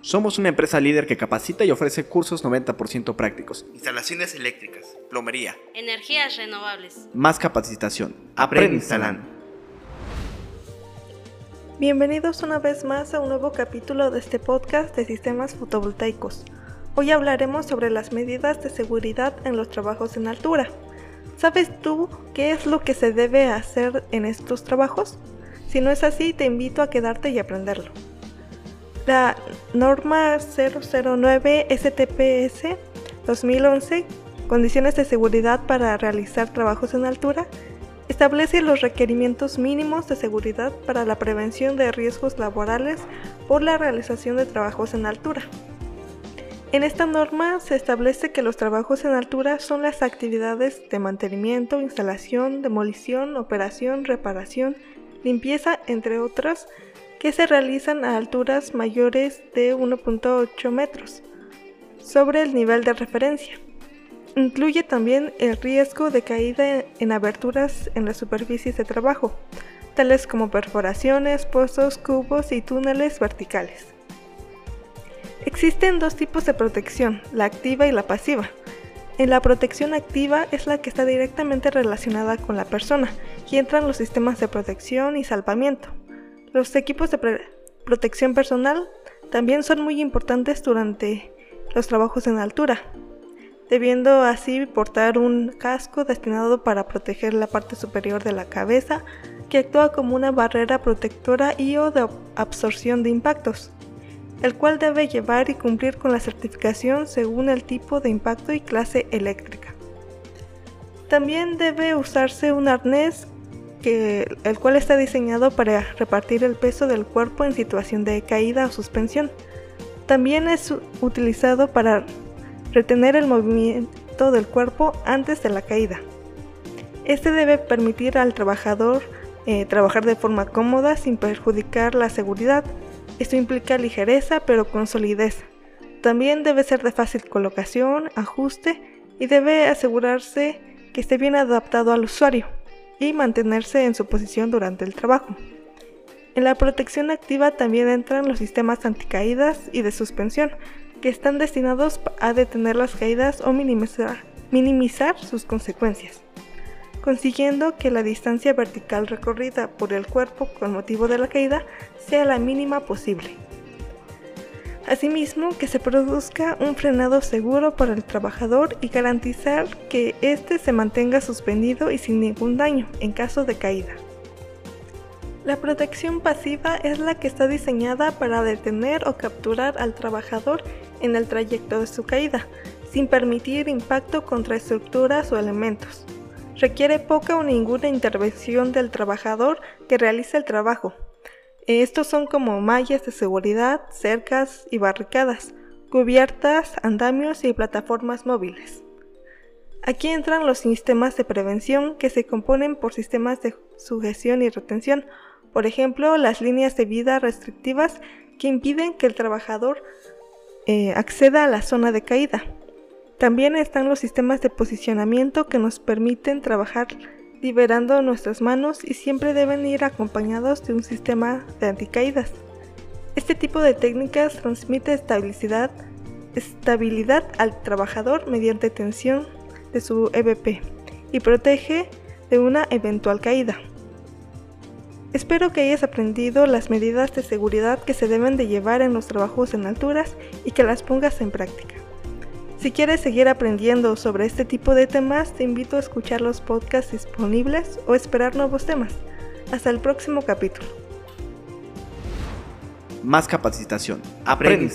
Somos una empresa líder que capacita y ofrece cursos 90% prácticos. Instalaciones eléctricas, plomería, Energías renovables. más capacitación. aprende instalando. Bienvenidos una vez más a un nuevo capítulo de este podcast de sistemas fotovoltaicos. Hoy hablaremos sobre las medidas de seguridad en los trabajos en altura. ¿Sabes tú qué es lo que se debe hacer en estos trabajos? Si no es así, te invito a quedarte y aprenderlo. La norma 009 STPS 2011, Condiciones de seguridad para realizar trabajos en altura, establece los requerimientos mínimos de seguridad para la prevención de riesgos laborales por la realización de trabajos en altura. En esta norma se establece que los trabajos en altura son las actividades de mantenimiento, instalación, demolición, operación, reparación, limpieza, entre otras, que se realizan a alturas mayores de 1.8 metros sobre el nivel de referencia. Incluye también el riesgo de caída en aberturas en las superficies de trabajo, tales como perforaciones, pozos, cubos y túneles verticales. Existen dos tipos de protección, la activa y la pasiva. En la protección activa es la que está directamente relacionada con la persona y entran los sistemas de protección y salvamiento. Los equipos de protección personal también son muy importantes durante los trabajos en altura, debiendo así portar un casco destinado para proteger la parte superior de la cabeza que actúa como una barrera protectora y o de absorción de impactos el cual debe llevar y cumplir con la certificación según el tipo de impacto y clase eléctrica. También debe usarse un arnés que, el cual está diseñado para repartir el peso del cuerpo en situación de caída o suspensión. También es utilizado para retener el movimiento del cuerpo antes de la caída. Este debe permitir al trabajador eh, trabajar de forma cómoda sin perjudicar la seguridad esto implica ligereza pero con solidez. También debe ser de fácil colocación, ajuste y debe asegurarse que esté bien adaptado al usuario y mantenerse en su posición durante el trabajo. En la protección activa también entran los sistemas anticaídas y de suspensión, que están destinados a detener las caídas o minimizar, minimizar sus consecuencias consiguiendo que la distancia vertical recorrida por el cuerpo con motivo de la caída sea la mínima posible. Asimismo, que se produzca un frenado seguro para el trabajador y garantizar que éste se mantenga suspendido y sin ningún daño en caso de caída. La protección pasiva es la que está diseñada para detener o capturar al trabajador en el trayecto de su caída, sin permitir impacto contra estructuras o elementos requiere poca o ninguna intervención del trabajador que realiza el trabajo. Estos son como mallas de seguridad, cercas y barricadas, cubiertas, andamios y plataformas móviles. Aquí entran los sistemas de prevención que se componen por sistemas de sujeción y retención, por ejemplo, las líneas de vida restrictivas que impiden que el trabajador eh, acceda a la zona de caída. También están los sistemas de posicionamiento que nos permiten trabajar liberando nuestras manos y siempre deben ir acompañados de un sistema de anticaídas. Este tipo de técnicas transmite estabilidad, estabilidad al trabajador mediante tensión de su EVP y protege de una eventual caída. Espero que hayas aprendido las medidas de seguridad que se deben de llevar en los trabajos en alturas y que las pongas en práctica. Si quieres seguir aprendiendo sobre este tipo de temas, te invito a escuchar los podcasts disponibles o esperar nuevos temas. Hasta el próximo capítulo. Más capacitación. Aprende.